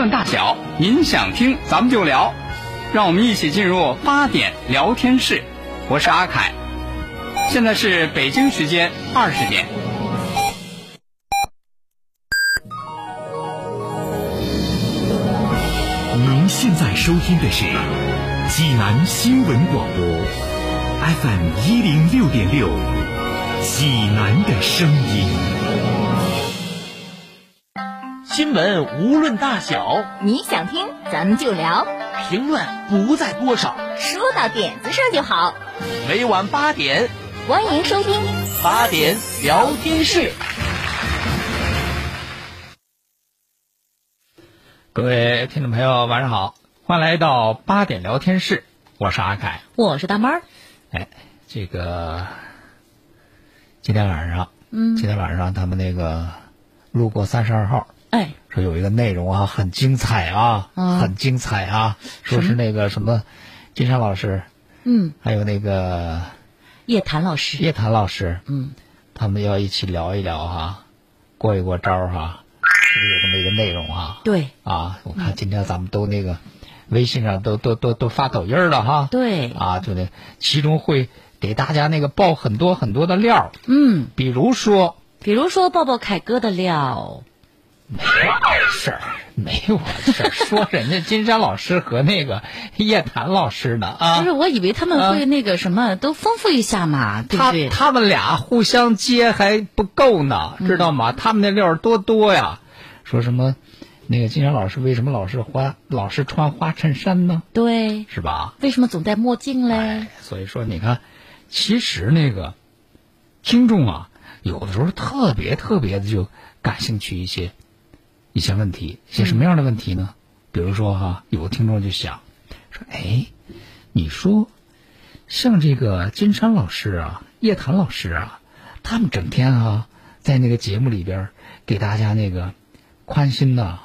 论大小，您想听咱们就聊，让我们一起进入八点聊天室。我是阿凯，现在是北京时间二十点。您现在收听的是济南新闻广播，FM 一零六点六，济南的声音。新闻无论大小，你想听咱们就聊，评论不在多少，说到点子上就好。每晚八点，欢迎收听八点聊天室。各位听众朋友，晚上好，欢迎来到八点聊天室，我是阿凯。我是大猫儿。哎，这个今天晚上，嗯今天晚上他们那个路过三十二号，哎，说有一个内容啊，很精彩啊，啊。很精彩啊，说是那个什么金山老师，嗯，还有那个叶檀老师，叶檀老师，嗯，他们要一起聊一聊哈、过一过招儿哈、是不是有这么一个内容啊、对。啊，我看今天咱们都那个微信上都都都都发抖音了哈。对，啊，就那其中会给大家那个爆很多很多的料，嗯，比如说比如说爆爆凯哥的料，没我事儿，没我事儿，说人家金山老师和那个叶檀老师呢啊不是，，我以为他们会那个什么，都丰富一下嘛，对不他对？他们俩互相接还不够呢，知道吗？他们那料儿多多呀，说什么那个金山老师为什么老是花老是穿花衬衫呢？对，是吧？为什么总戴墨镜嘞哎？，所以说你看，其实那个听众啊，有的时候特别特别的就感兴趣一些一些问题，一些什么样的问题呢？比如说哈、有的听众就想说，哎，你说像这个金山老师啊、叶檀老师啊，他们整天啊在那个节目里边给大家那个宽心呐、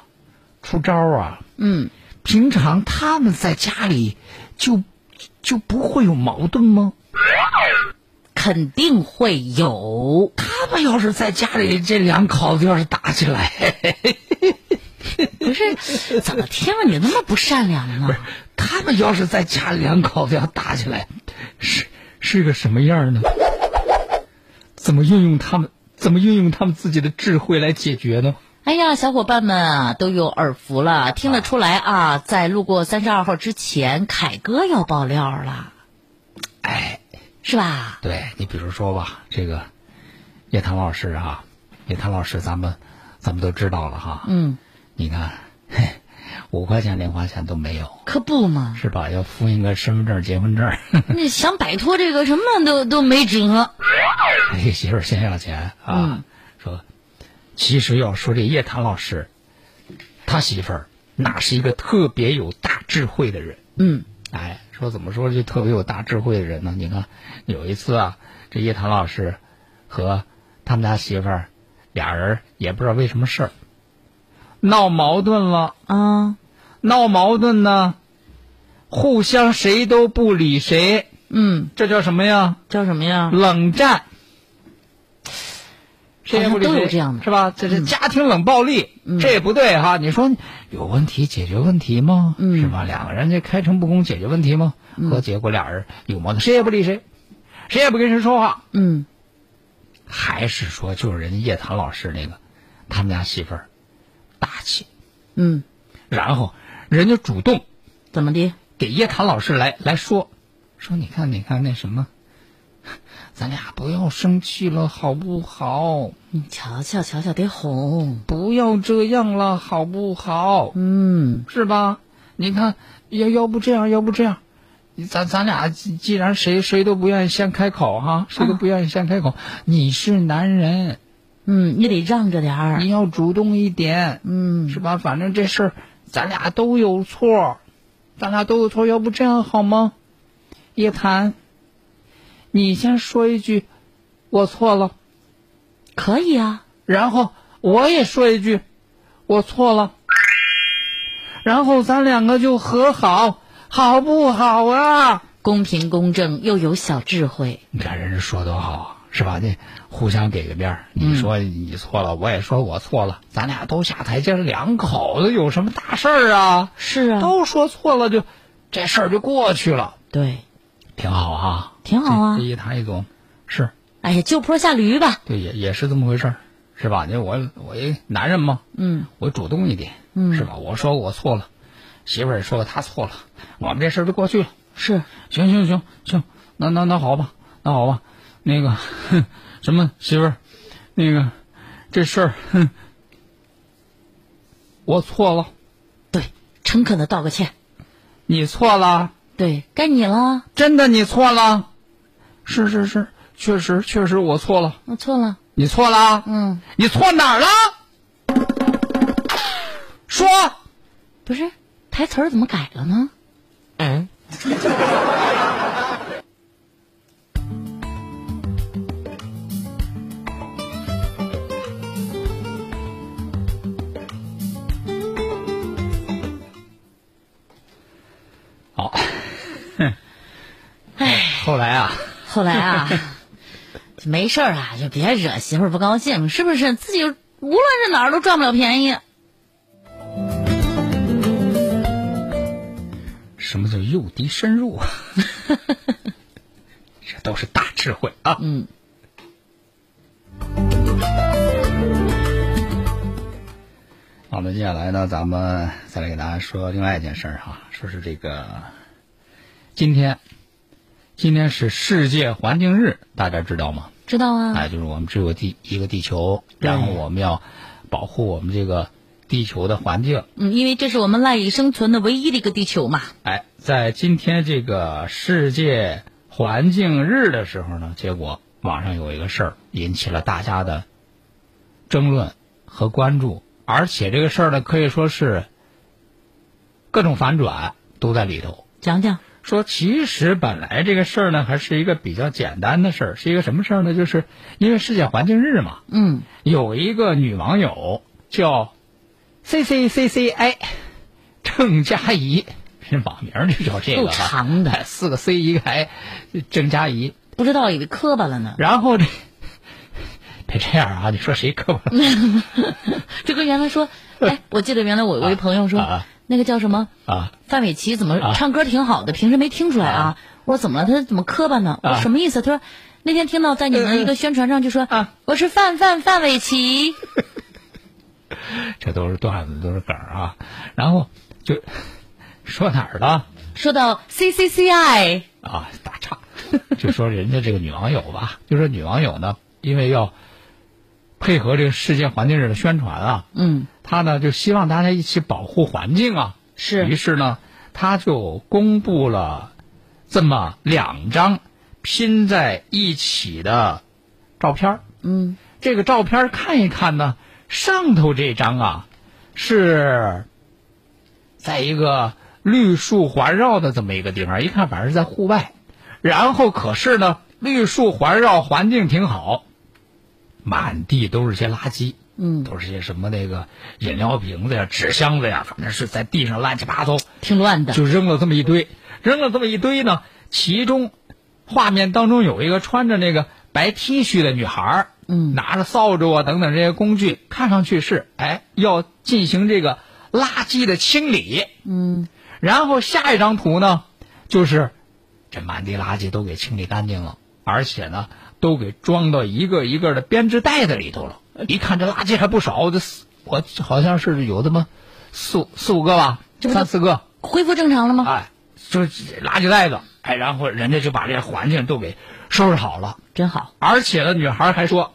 出招啊，嗯，平常他们在家里就就不会有矛盾吗？肯定会有。他们要是在家里这两口子要是打起来，不是，怎么听着你那么不善良呢？他们要是在家里两口子要打起来，是是个什么样呢？怎么运用他们怎么运用他们自己的智慧来解决呢？哎呀，小伙伴们啊，都有耳福了，听得出来啊，在路过三十二号之前，凯哥要爆料了，哎，是吧？对你比如说吧，这个叶檀老师啊、叶檀老师咱们咱们都知道了哈，嗯，你看，嘿五块钱零花钱都没有。可不嘛，是吧？要复印个身份证、结婚证，那想摆脱这个什么都都没辙。给 媳妇儿先要钱啊。嗯说，其实要说这叶檀老师，他媳妇儿那是一个特别有大智慧的人。嗯哎，说怎么说就特别有大智慧的人呢？你看有一次啊，这叶檀老师和他们家媳妇儿俩人也不知道为什么事儿闹矛盾了。啊，闹矛盾呢，互相谁都不理谁，嗯，这叫什么呀？叫什么呀？冷战。谁也不理谁好像都有这样的是吧？这是家庭冷暴力，这也不对哈。你说有问题解决问题吗？嗯是吧？两个人这开诚布公解决问题吗？和结果俩人有矛盾，谁也不理谁，谁也不跟谁说话，嗯还是说就是人家叶檀老师那个，他们家媳妇儿大气，嗯，然后人家主动怎么的？给叶檀老师来来说，说你看你看那什么，咱俩不要生气了好不好？你瞧瞧瞧瞧，得哄。不要这样了好不好？嗯是吧？你看要要不这样，要不这样，咱咱俩既既然谁谁都不愿意先开口哈，谁都不愿意先开口，你是男人，嗯，你得让着点儿。你要主动一点，嗯是吧？反正这事儿咱俩都有错，咱俩都有错，要不这样好吗？叶檀，你先说一句，我错了，可以啊。然后我也说一句，我错了，然后咱两个就和好，好不好啊？公平公正又有小智慧。你看人家说多好啊，是吧？这互相给个面儿，你说你错了，我也说我错了，咱俩都下台阶，两口子有什么大事儿啊？是啊，都说错了就，这事儿就过去了，对，挺好啊，挺好啊这这一谈一总，是哎呀，就坡下驴吧。对，也也是这么回事儿，是吧？你我我一男人嘛，嗯我主动一点，嗯是吧？我说我错了，媳妇儿也说她错了，我们这事儿就过去了。是，行行行行，那那那好吧，那好吧，那个哼 什么媳妇儿，那个这事儿，哼，我错了，对，诚恳的道个歉。你错了，对，该你了，真的你错了，是是是，确实确实我错了，我错了。你错了，嗯，你错哪儿了？说，不是，台词儿怎么改了呢？嗯，好，唉，后来啊，后来啊，没事儿啊，就别惹媳妇儿不高兴，是不是？自己无论是哪儿都赚不了便宜。什么叫诱敌深入？这都是大智慧啊！嗯，好的，接下来呢，咱们再来给大家说另外一件事儿哈，说是这个今天，今天是世界环境日，大家知道吗？知道啊。哎，就是我们只有地一个地球，然后我们要保护我们这个地球的环境。嗯，因为这是我们赖以生存的唯一的一个地球嘛。哎，在今天这个世界环境日的时候呢，结果网上有一个事儿引起了大家的争论和关注，而且这个事儿呢，可以说是各种反转都在里头。讲讲。说其实本来这个事儿呢，还是一个比较简单的事儿，是一个什么事儿呢？就是因为世界环境日嘛，嗯，有一个女网友叫 C C C C I 郑佳怡，这网名就叫这个长的哎四个 C 一个 I，郑佳怡。不知道以为磕巴了呢。然后这别这样啊！你说谁磕巴了？就跟原来说，哎，我记得原来我我一朋友说，啊那个叫什么啊范玮琪怎么啊唱歌挺好的，平时没听出来啊。我说怎么了？他怎么磕巴呢？我什么意思？他说那天听到在你们一个宣传上就说啊我是范范范玮琪，这都是段子，都是梗儿啊。然后就 说哪儿了？说到 C C C I，啊，打岔，就说人家这个女网友吧，就说女网友呢，因为要配合这个世界环境日的宣传啊，嗯，他呢就希望大家一起保护环境啊，是。于是呢，他就公布了这么两张拼在一起的照片儿。嗯，这个照片看一看呢，上头这张啊是在一个绿树环绕的这么一个地方，一看反正是在户外。然后可是呢，绿树环绕，环境挺好，满地都是些垃圾，嗯都是些什么那个饮料瓶子呀、纸箱子呀，反正是在地上乱七八糟，挺乱的，就扔了这么一堆，扔了这么一堆呢。其中画面当中有一个穿着那个白 T 恤的女孩儿嗯拿着扫帚啊等等这些工具，看上去是哎要进行这个垃圾的清理。嗯然后下一张图呢，就是这满地垃圾都给清理干净了，而且呢都给装到一个一个的编织袋子里头了。一看这垃圾还不少，这四我好像是有这么四四五个吧，这三四个。恢复正常了吗？哎，就是垃圾袋子，哎，然后人家就把这环境都给收拾好了，真好，而且呢，女孩还说，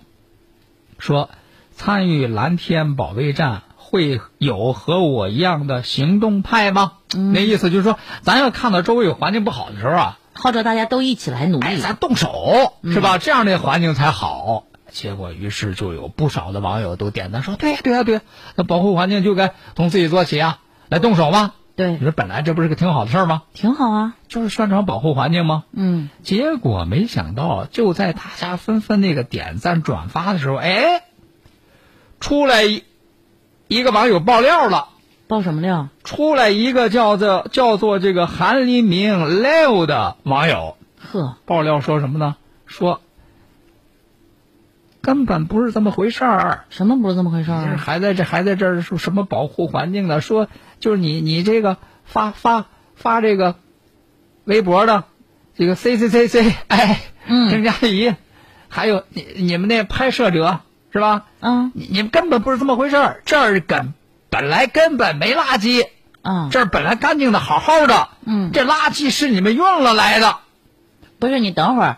说参与蓝天保卫战会有和我一样的行动派吗？嗯那意思就是说，咱要看到周围有环境不好的时候啊，号召大家都一起来努哎，力。咱动手是吧？这样的环境才好。结果，于是就有不少的网友都点赞说：“对呀、对呀、对呀、那保护环境就该从自己做起啊，来动手嘛。”对你，说本来这不是个挺好的事儿吗？挺好啊。就是宣传保护环境吗？嗯，结果没想到，就在大家纷纷那个点赞转发的时候，哎，出来一一个网友爆料了，爆什么料？出来一个叫做叫做这个韩黎明 Live 的网友呵，爆料说什么呢？说根本不是这么回事儿。什么不是这么回事就是儿？还在这还在这儿说什么保护环境的，说就是你你这个发发发这个微博的这个 C C C C 哎，嗯郑佳怡，还有你你们那拍摄者是吧？啊你你们根本不是这么回事儿，这儿根本来根本没垃圾，啊，这儿本来干净的好好的，嗯这垃圾是你们运了来的，不是你等会儿，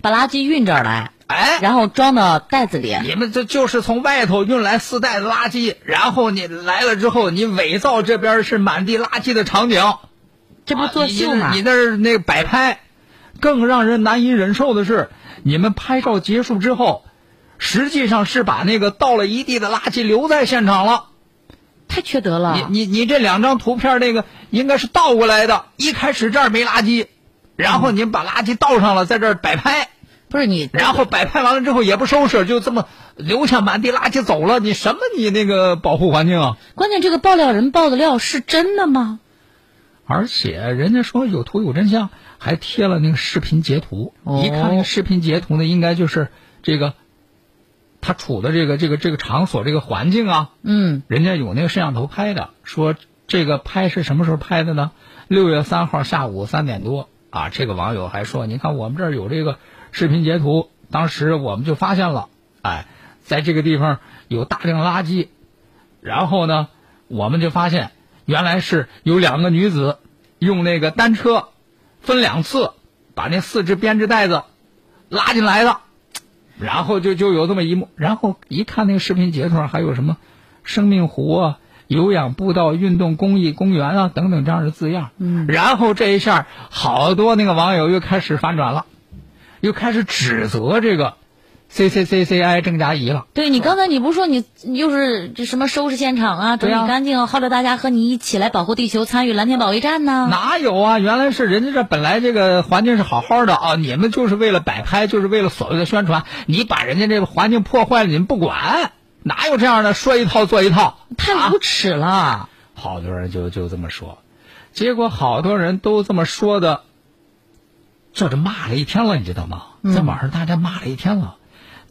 把垃圾运这儿来，哎，然后装到袋子里。你们这就是从外头运来四袋子垃圾，然后你来了之后，你伪造这边是满地垃圾的场景，这不是作秀吗啊你？你那儿那个摆拍，更让人难以忍受的是，你们拍照结束之后，实际上是把那个倒了一地的垃圾留在现场了。太缺德了！你你你这两张图片那个应该是倒过来的，一开始这儿没垃圾，然后你把垃圾倒上了，在这儿摆拍，不是你，然后摆拍完了之后也不收拾，就这么留下满地垃圾走了。你什么你那个保护环境啊？关键这个爆料人爆的料是真的吗？而且人家说有图有真相，还贴了那个视频截图。哦一看那个视频截图呢，应该就是这个他处的这个这个这个场所这个环境啊，嗯，人家有那个摄像头拍的。说这个拍是什么时候拍的呢？六月三号下午三点多啊。这个网友还说，你看我们这儿有这个视频截图，当时我们就发现了，哎，在这个地方有大量垃圾，然后呢，我们就发现原来是有两个女子用那个单车分两次把那四只编织袋子拉进来的，然后就就有这么一幕，然后一看那个视频截图上还有什么生命湖啊、有氧步道运动公益公园啊等等这样的字样，嗯，然后这一下好多那个网友又开始反转了，又开始指责这个 C C C C I 郑佳怡了。对你刚才你不是说你你又是这什么收拾现场啊，整理干净，号召大家和你一起来保护地球，参与蓝天保卫战呢？哪有啊？原来是人家这本来这个环境是好好的啊，你们就是为了摆拍，就是为了所谓的宣传，你把人家这个环境破坏了，你们不管，哪有这样的说一套做一套？太无耻了！好多人就就这么说，结果好多人都这么说的，这就骂了一天了，你知道吗？在网上大家骂了一天了，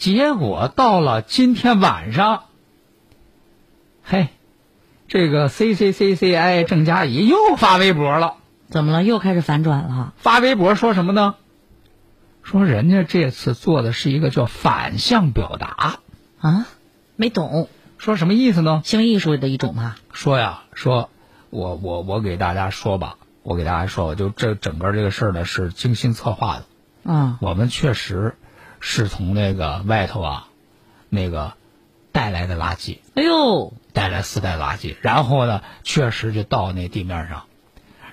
结果到了今天晚上，嘿，这个 C C C C I 郑佳怡又发微博了。怎么了？又开始反转了？发微博说什么呢？说人家这次做的是一个叫反向表达，啊？没懂，说什么意思呢？行为艺术的一种嘛。说呀，说我我我给大家说吧，我给大家说，就这整个这个事儿呢是精心策划的，啊，我们确实是从那个外头啊，那个带来的垃圾，哎呦，带来四袋垃圾，然后呢，确实就到那地面上，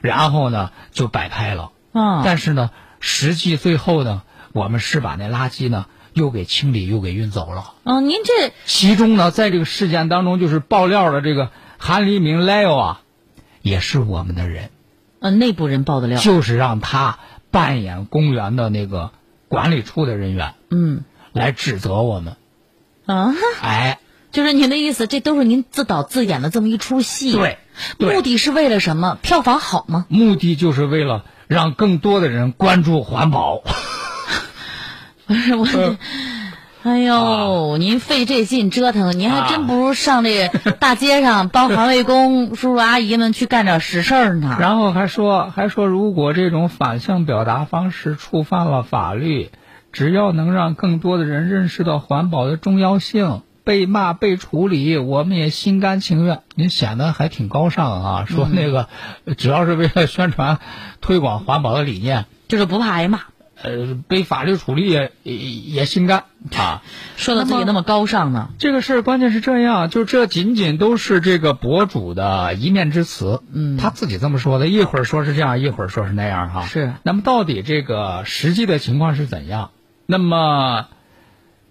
然后呢就摆拍了。啊，但是呢，实际最后呢，我们是把那垃圾呢又给清理又给运走了。嗯，您这其中呢，在这个事件当中，就是爆料的这个韩黎明 Leo 啊，也是我们的人，呃内部人爆的料，就是让他扮演公园的那个管理处的人员嗯来指责我们。啊，哎，就是您的意思，这都是您自导自演的这么一出戏。对，对目的是为了什么？票房好吗？目的就是为了让更多的人关注环保。不 是我这，哎呦，您费这劲折腾，您还真不如上这 大街上帮环卫工叔叔阿姨们去干点实事儿呢。然后还说，还说，如果这种反向表达方式触犯了法律，只要能让更多的人认识到环保的重要性，被骂被处理，我们也心甘情愿。您显得还挺高尚啊，说那个，只要是为了宣传、推广环保的理念，就是不怕挨骂，呃，被法律处理也也也心甘啊。说的自己那么高尚呢。这个事儿关键是这样，就这仅仅都是这个博主的一面之词，嗯他自己这么说的，一会儿说是这样，一会儿说是那样，哈。是那么到底这个实际的情况是怎样？那么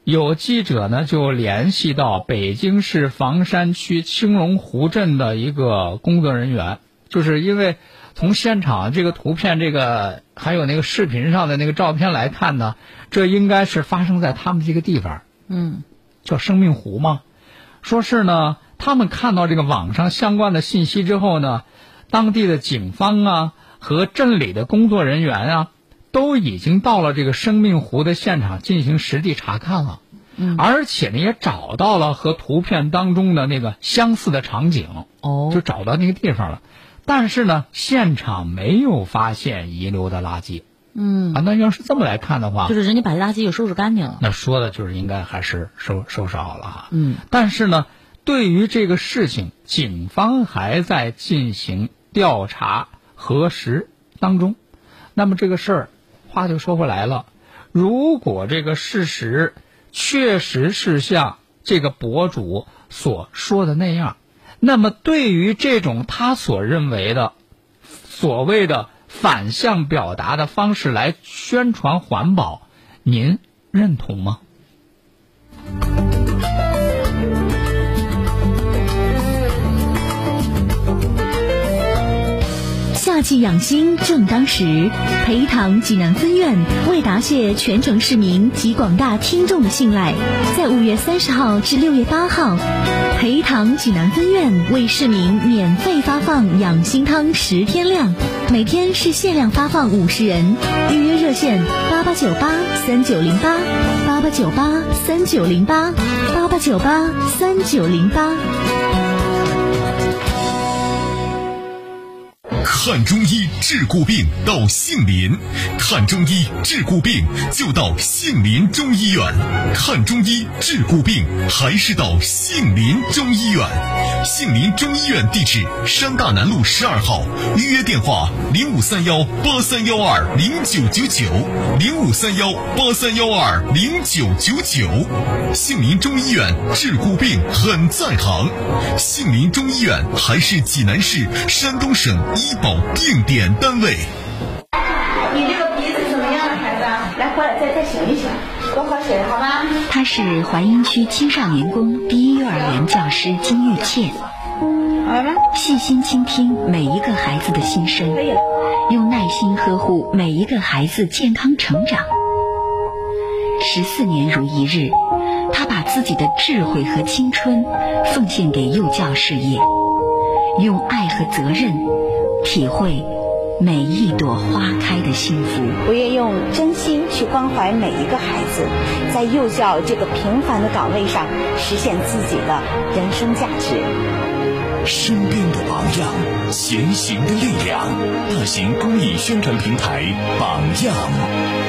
有记者呢就联系到北京市房山区青龙湖镇的一个工作人员，就是因为从现场这个图片、这个还有那个视频上的那个照片来看呢，这应该是发生在他们这个地方。嗯叫生命湖嘛，说是呢，他们看到这个网上相关的信息之后呢，当地的警方啊和镇里的工作人员啊，都已经到了这个生命湖的现场进行实地查看了。而且呢也找到了和图片当中的那个相似的场景，哦就找到那个地方了。但是呢，现场没有发现遗留的垃圾。嗯，啊，那要是这么来看的话，就是人家把垃圾给收拾干净了。那说的就是应该还是收收拾好了哈。嗯，但是呢，对于这个事情，警方还在进行调查核实当中。那么这个事儿，话就说回来了，如果这个事实确实是像这个博主所说的那样，那么对于这种他所认为的所谓的反向表达的方式来宣传环保，您认同吗？夏季养心正当时，培堂济南分院为答谢全城市民及广大听众的信赖，在五月三十号至六月八号，培堂济南分院为市民免费发放养心汤十天量，每天是限量发放五十人，预约热线八八九八三九零八八八九八三九零八八八九八三九零八。看中医治骨病到杏林，看中医治骨病就到杏林中医院。看中医治骨病还是到杏林中医院。杏林中医院地址：山大南路十二号，预约电话：零五三幺八三幺二零九九九零五三幺八三幺二零九九九。杏林中医院治骨病很在行。杏林中医院还是济南市、山东省医保定点单位。你这个鼻子怎么样了，孩子？来，过来再再醒一醒，多喝水，好吗？她是淮阴区青少年宫第一幼儿园教师金玉倩，好了？细心倾听每一个孩子的心声。用耐心呵护每一个孩子健康成长。十四年如一日，她把自己的智慧和青春奉献给幼教事业，用爱和责任体会每一朵花开的幸福。我愿用真心去关怀每一个孩子，在幼教这个平凡的岗位上实现自己的人生价值。身边的榜样，前行的力量。大型公益宣传平台榜样。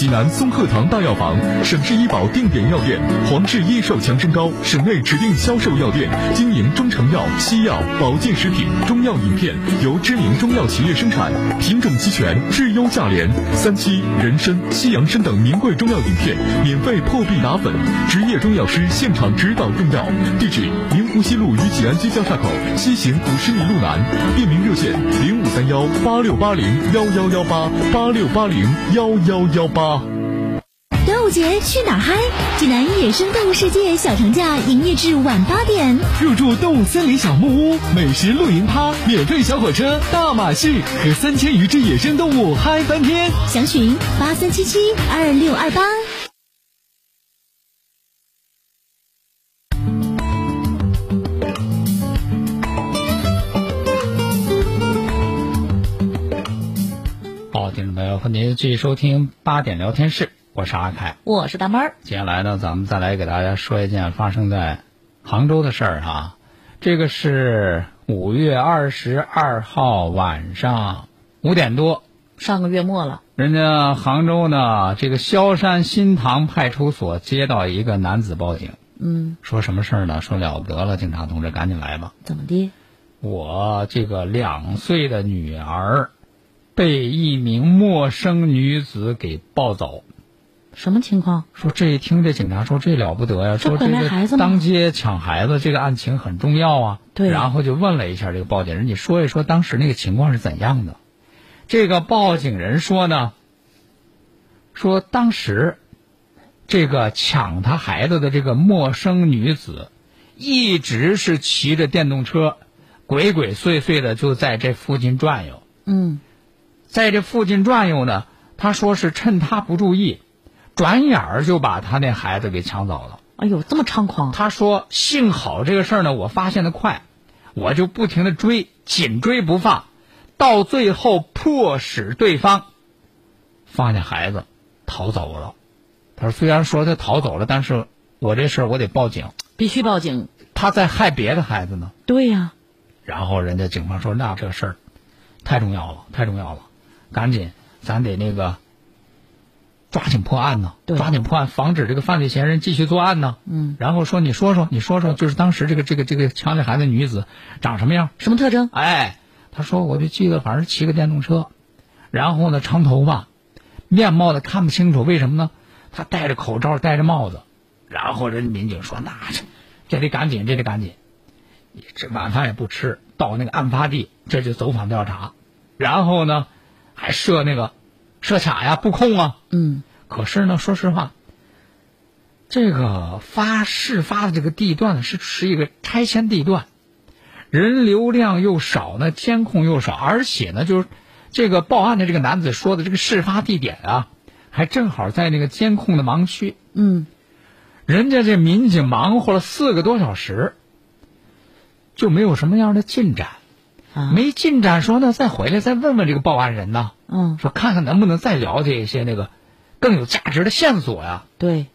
济南松鹤堂大药房，省市医保定点药店，黄氏益寿强身膏，省内指定销售药店，经营中成药、西药、保健食品、中药饮片，由知名中药企业生产，品种齐全，质优价廉。三七、人参、西洋参等名贵中药饮片，免费破壁打粉，执业中药师现场指导用药。地址：明湖西路与济南街交叉口西行五十米路南。便民热线：零五三幺八六八零幺幺幺八八六八零幺幺幺八。端午节去哪儿嗨？济南野生动物世界小长假营业至晚八点。入住动物森林小木屋，美食露营趴，免费小火车，大马戏和三千余只野生动物嗨翻天。详询八三七七二六二八。好，听众朋友，欢迎继续收听八点聊天室，我是阿凯。我是大妹儿。接下来呢，咱们再来给大家说一件发生在杭州的事儿哈。这个是五月二十二号晚上五点多，上个月末了，人家杭州呢这个萧山新塘派出所接到一个男子报警，嗯，说什么事儿呢？说了不得了，警察同志赶紧来吧！怎么的？我这个两岁的女儿被一名陌生女子给抱走。什么情况？说这一听这警察说这了不得呀，说这个当街抢孩子这个案情很重要啊。对然后就问了一下这个报警人，你说一说当时那个情况是怎样的？这个报警人说呢，说当时这个抢他孩子的这个陌生女子，一直是骑着电动车，鬼鬼祟祟的就在这附近转悠。嗯，在这附近转悠呢，他说是趁他不注意，转眼儿就把他那孩子给抢走了。哎呦，这么猖狂！他说幸好这个事儿呢，我发现的快，我就不停的追，紧追不放，到最后迫使对方放下孩子，逃走了。他说虽然说他逃走了，但是我这事儿我得报警，必须报警。他在害别的孩子呢。对呀、然后人家警方说那这事儿太重要了，太重要了，赶紧咱得那个抓紧破案呢，对抓紧破案，防止这个犯罪嫌疑人继续作案呢。嗯，然后说你说说，你说说，就是当时这个这个这个强奸孩子女子长什么样？什么特征？哎，他说我就记得反正是骑个电动车，然后呢长头发，面貌的看不清楚，为什么呢？他戴着口罩，戴着帽子，然后人民警说那这这得赶紧，这得赶紧，这晚饭也不吃，到那个案发地这就走访调查，然后呢还设那个设卡呀、布控啊，嗯，可是呢，说实话，这个发事发的这个地段呢是是一个拆迁地段，人流量又少呢，监控又少，而且呢，就是这个报案的这个男子说的这个事发地点啊，还正好在那个监控的盲区。嗯，人家这民警忙活了四个多小时，就没有什么样的进展，啊，没进展，说那再回来再问问这个报案人呢，嗯，说看看能不能再了解一些那个更有价值的线索呀。对，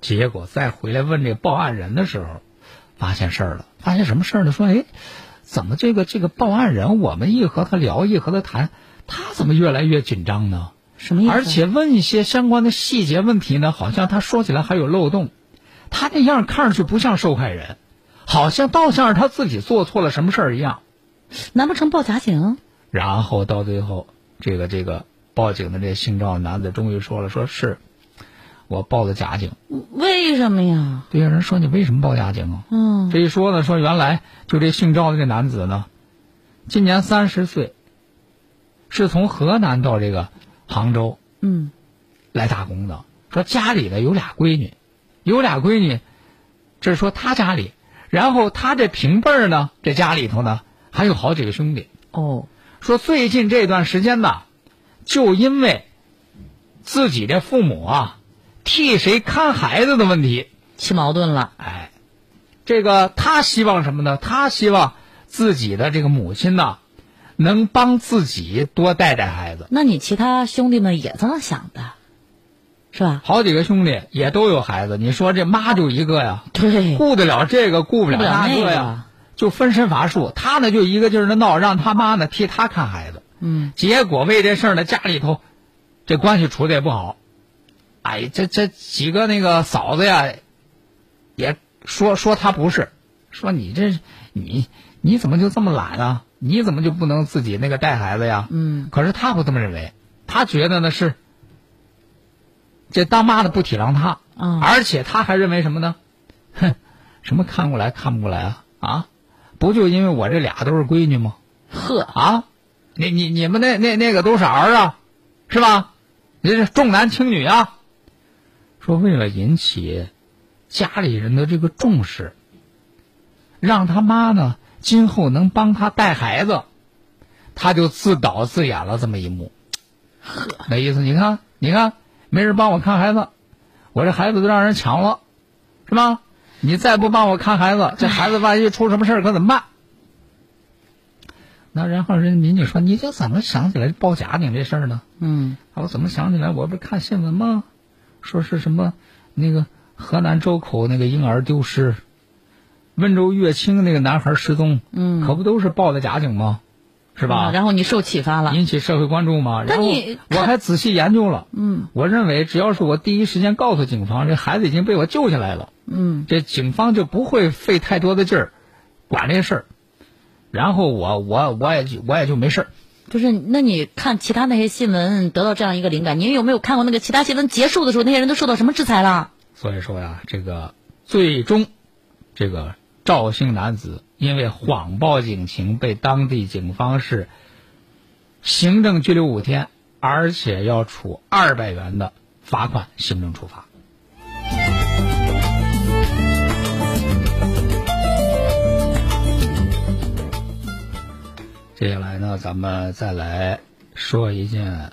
结果再回来问这个报案人的时候，发现事儿了。发现什么事儿呢？说，哎，怎么这个这个报案人，我们一和他聊，一和他谈，他怎么越来越紧张呢？什么意思？而且问一些相关的细节问题呢，好像他说起来还有漏洞。他那样看上去不像受害人，好像倒像是他自己做错了什么事儿一样。难不成报假警？然后到最后，这个这个报警的这姓赵男子终于说了，说是我报的假警。为什么呀？对呀，人说你为什么报假警啊？嗯，这一说呢，说原来就这姓赵的这男子呢，今年三十岁，是从河南到这个杭州嗯，来打工的。说家里呢有俩闺女，有俩闺女，这是说他家里，然后他这平辈儿呢，这家里头呢还有好几个兄弟。哦，说最近这段时间呢，就因为自己的父母啊替谁看孩子的问题，起矛盾了。哎，这个他希望什么呢？他希望自己的这个母亲呢，能帮自己多带带孩子。那你其他兄弟们也这么想的，是吧？好几个兄弟也都有孩子，你说这妈就一个呀，对，顾得了这个，顾不了那个呀，就分身乏术。他呢就一个劲儿的闹，让他妈呢替他看孩子。嗯，结果为这事儿呢，家里头这关系处的也不好。哎，这这几个那个嫂子呀，也说说他不是，说你这你你怎么就这么懒啊？你怎么就不能自己那个带孩子呀？嗯，可是他不这么认为，他觉得呢是这当妈的不体谅他，嗯而且他还认为什么呢？哼，什么看过来看不过来啊啊！不就因为我这俩都是闺女吗？呵，啊，你你你们那那那个都是儿啊，是吧？你这是重男轻女啊。说为了引起家里人的这个重视，让他妈呢今后能帮他带孩子，他就自导自演了这么一幕。呵那意思，你看，你看，没人帮我看孩子，我这孩子都让人抢了，是吧？你再不帮我看孩子，这孩子万一出什么事儿可怎么办？那然后人民警说：“你这怎么想起来报假警这事儿呢？”嗯，啊我怎么想起来？我不是看新闻吗？说是什么那个河南周口那个婴儿丢失，温州乐清那个男孩失踪，嗯可不都是报的假警吗？是吧？啊然后你受启发了。引起社会关注嘛。然你我还仔细研究了，嗯我认为只要是我第一时间告诉警方，这孩子已经被我救下来了，嗯，这警方就不会费太多的劲儿管这事儿，然后我我我也就我也就没事儿。就是那你看其他那些新闻，得到这样一个灵感，你有没有看过那个其他新闻结束的时候，那些人都受到什么制裁了？所以说呀，这个最终，这个赵姓男子因为谎报警情，被当地警方是行政拘留五天，而且要处二百元的罚款，行政处罚。接下来呢，咱们再来说一件，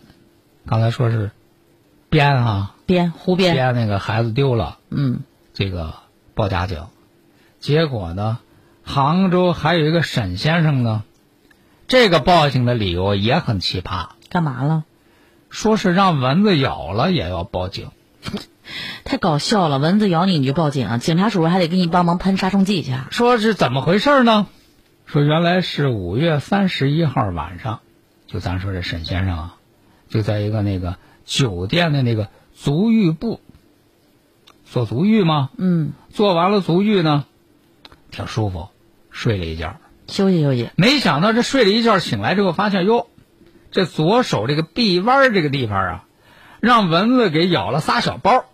刚才说是编啊，编胡编，编那个孩子丢了，嗯，这个报假警，结果呢，杭州还有一个沈先生呢，这个报警的理由也很奇葩，干嘛了？说是让蚊子咬了也要报警。太搞笑了！蚊子咬你你就报警啊？警察叔叔还得给你帮忙喷杀虫剂去。说是怎么回事呢？说原来是五月三十一号晚上，就咱说这沈先生啊，就在一个那个酒店的那个足浴部做足浴吗？嗯，做完了足浴呢，挺舒服，睡了一觉，休息休息。没想到这睡了一觉醒来之后，发现哟，这左手这个臂弯这个地方啊，让蚊子给咬了仨小包。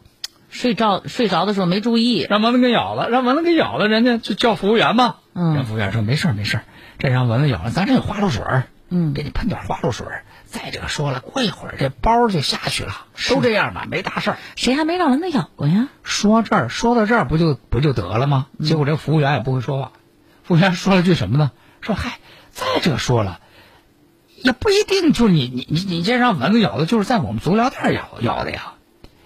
睡着睡着的时候没注意，让蚊子给咬了，让蚊子给咬了，人家就叫服务员嘛。嗯，人服务员说没事没事这让蚊子咬了，咱这有花露水嗯，给你喷点花露水再者说了，过一会儿这包就下去了，都这样吧，没大事儿。谁还没让蚊子咬过呀？说这儿说到这儿不就不就得了吗？结果这服务员也不会说话，服务员说了句什么呢？说嗨，再者说了，也不一定就是你你你你这让蚊子咬的，就是在我们足疗店咬咬的呀。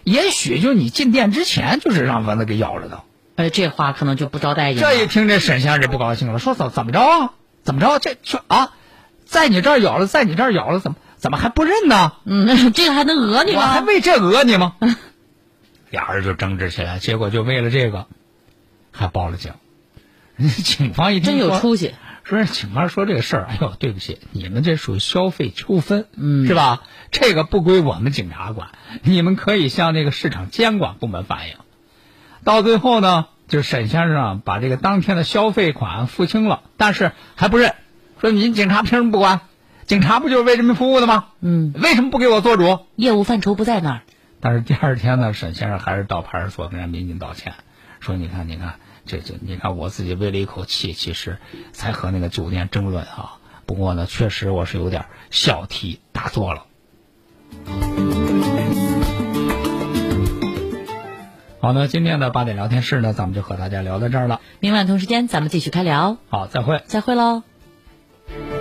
也许就你进店之前就是让蚊子给咬了的，哎，这话可能就不招待见。这一听这沈先生就不高兴了，说怎怎么着啊？怎么着？这说啊，在你这儿咬了，在你这儿咬了，怎么怎么还不认呢？嗯，这个还能讹你吗？我还为这讹你吗？俩人就争执起来，结果就为了这个，还报了警。警方一听真有出息。说警方说这个事儿，哎呦，对不起，你们这属于消费纠纷，嗯，是吧？这个不归我们警察管，你们可以向那个市场监管部门反映。到最后呢，就沈先生啊，把这个当天的消费款付清了，但是还不认，说你警察凭什么不管？警察不就是为人民服务的吗？嗯，为什么不给我做主？业务范畴不在那儿。但是第二天呢，沈先生还是到派出所跟人民警道歉，说你看，你看。这这，你看我自己为了一口气，其实才和那个酒店争论啊。不过呢，确实我是有点小题大做了。好，那今天的八点聊天室呢，咱们就和大家聊到这儿了。明晚同时间咱们继续开聊。好，再会，再会喽。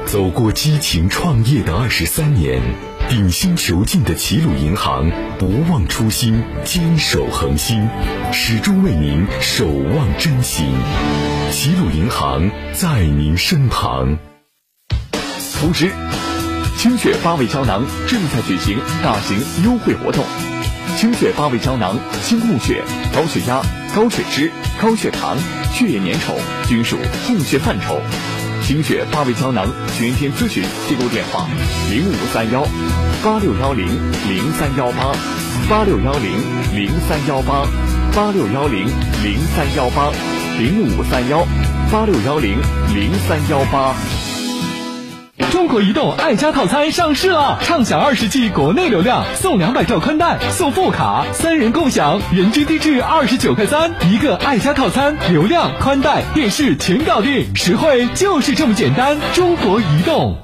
走过激情创业的二十三年，鼎新遒劲的齐鲁银行不忘初心，坚守恒心，始终为您守望真心。齐鲁银行在您身旁。同时，清血八味胶囊正在举行大型优惠活动。清血八味胶囊，清供血、高血压、高血脂、高血糖、血液粘稠均属供血范畴。清血八味胶囊全天咨询记录电话：零五三幺八六幺零零三幺八八六幺零零三幺八八六幺零零三幺八零五三幺八六幺零零三幺八。中国移动爱家套餐上市了，畅享二十 G 国内流量，送两百兆宽带，送副卡，三人共享，人均低至二十九块三，一个爱家套餐，流量、宽带、电视全搞定，实惠就是这么简单。中国移动。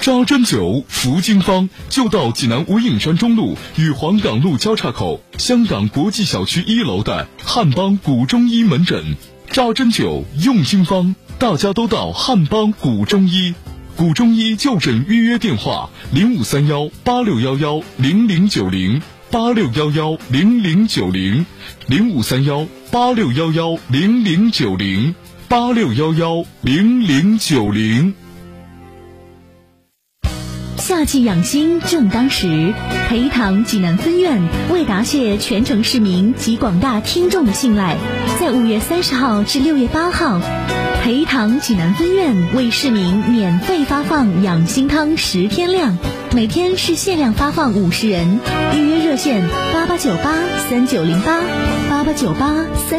扎针灸服经方，就到济南无影山中路与黄岗路交叉口香港国际小区一楼的汉邦古中医门诊。扎针灸用经方，大家都到汉邦古中医。古中医就诊预约电话：零五三幺八六幺幺零零九零八六幺幺零零九零零五三幺八六幺幺零零九零八六幺幺零零九零。夏季养心正当时，培堂济南分院为答谢全城市民及广大听众的信赖，在五月三十号至六月八号，培堂济南分院为市民免费发放养心汤十天量，每天是限量发放五十人，预约热线八八九八三九零八八八九八三。